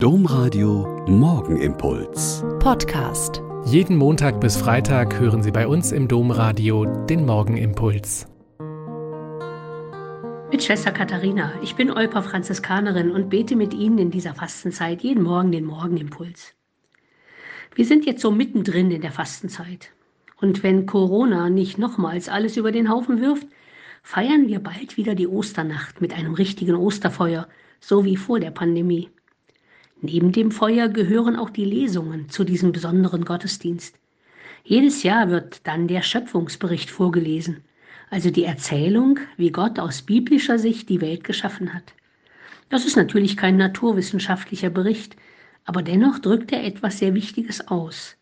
Domradio Morgenimpuls. Podcast. Jeden Montag bis Freitag hören Sie bei uns im Domradio den Morgenimpuls. Mit Schwester Katharina, ich bin Olper Franziskanerin und bete mit Ihnen in dieser Fastenzeit jeden Morgen den Morgenimpuls. Wir sind jetzt so mittendrin in der Fastenzeit. Und wenn Corona nicht nochmals alles über den Haufen wirft, feiern wir bald wieder die Osternacht mit einem richtigen Osterfeuer, so wie vor der Pandemie. Neben dem Feuer gehören auch die Lesungen zu diesem besonderen Gottesdienst. Jedes Jahr wird dann der Schöpfungsbericht vorgelesen, also die Erzählung, wie Gott aus biblischer Sicht die Welt geschaffen hat. Das ist natürlich kein naturwissenschaftlicher Bericht, aber dennoch drückt er etwas sehr Wichtiges aus.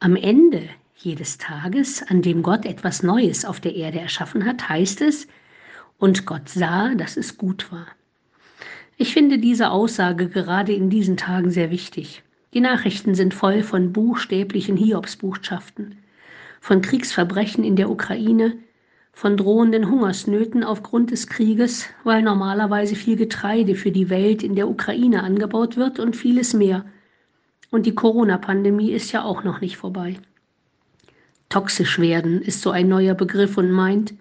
Am Ende jedes Tages, an dem Gott etwas Neues auf der Erde erschaffen hat, heißt es, und Gott sah, dass es gut war. Ich finde diese Aussage gerade in diesen Tagen sehr wichtig. Die Nachrichten sind voll von buchstäblichen Hiobsbotschaften, von Kriegsverbrechen in der Ukraine, von drohenden Hungersnöten aufgrund des Krieges, weil normalerweise viel Getreide für die Welt in der Ukraine angebaut wird und vieles mehr. Und die Corona-Pandemie ist ja auch noch nicht vorbei. Toxisch werden ist so ein neuer Begriff und meint,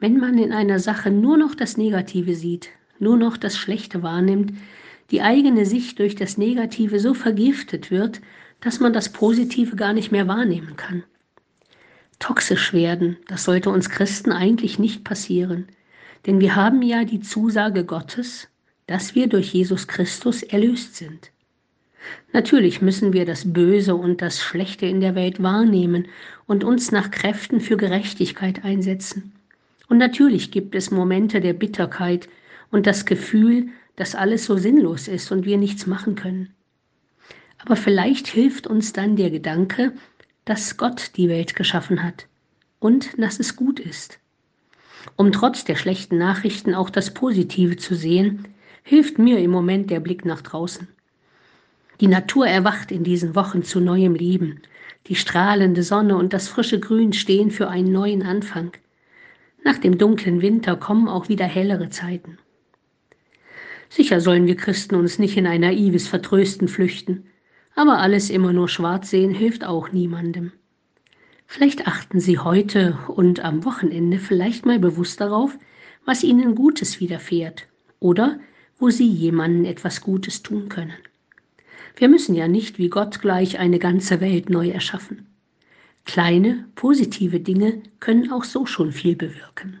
wenn man in einer Sache nur noch das Negative sieht, nur noch das Schlechte wahrnimmt, die eigene Sicht durch das Negative so vergiftet wird, dass man das Positive gar nicht mehr wahrnehmen kann. Toxisch werden, das sollte uns Christen eigentlich nicht passieren, denn wir haben ja die Zusage Gottes, dass wir durch Jesus Christus erlöst sind. Natürlich müssen wir das Böse und das Schlechte in der Welt wahrnehmen und uns nach Kräften für Gerechtigkeit einsetzen. Und natürlich gibt es Momente der Bitterkeit, und das Gefühl, dass alles so sinnlos ist und wir nichts machen können. Aber vielleicht hilft uns dann der Gedanke, dass Gott die Welt geschaffen hat und dass es gut ist. Um trotz der schlechten Nachrichten auch das Positive zu sehen, hilft mir im Moment der Blick nach draußen. Die Natur erwacht in diesen Wochen zu neuem Leben. Die strahlende Sonne und das frische Grün stehen für einen neuen Anfang. Nach dem dunklen Winter kommen auch wieder hellere Zeiten. Sicher sollen wir Christen uns nicht in ein naives Vertrösten flüchten, aber alles immer nur schwarz sehen hilft auch niemandem. Vielleicht achten Sie heute und am Wochenende vielleicht mal bewusst darauf, was Ihnen Gutes widerfährt oder wo Sie jemandem etwas Gutes tun können. Wir müssen ja nicht wie Gott gleich eine ganze Welt neu erschaffen. Kleine, positive Dinge können auch so schon viel bewirken.